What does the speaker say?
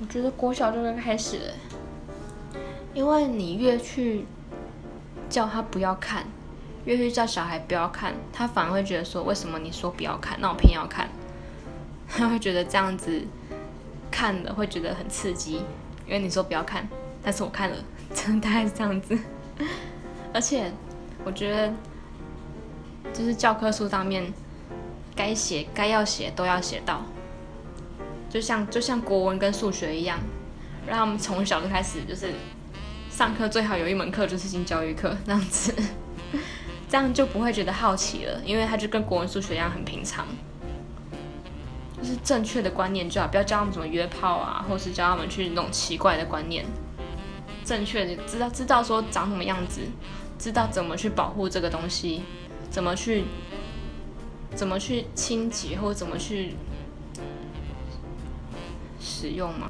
我觉得国小就该开始了，因为你越去叫他不要看，越去叫小孩不要看，他反而会觉得说，为什么你说不要看，那我偏要看，他会觉得这样子看了会觉得很刺激，因为你说不要看，但是我看了，真的大概是这样子。而且我觉得，就是教科书上面该写、该要写都要写到。就像就像国文跟数学一样，让他们从小就开始就是上课最好有一门课就是性教育课这样子，这样就不会觉得好奇了，因为他就跟国文、数学一样很平常，就是正确的观念就好，不要教他们怎么约炮啊，或是教他们去那种奇怪的观念，正确的知道知道说长什么样子，知道怎么去保护这个东西，怎么去怎么去清洁或怎么去。使用吗？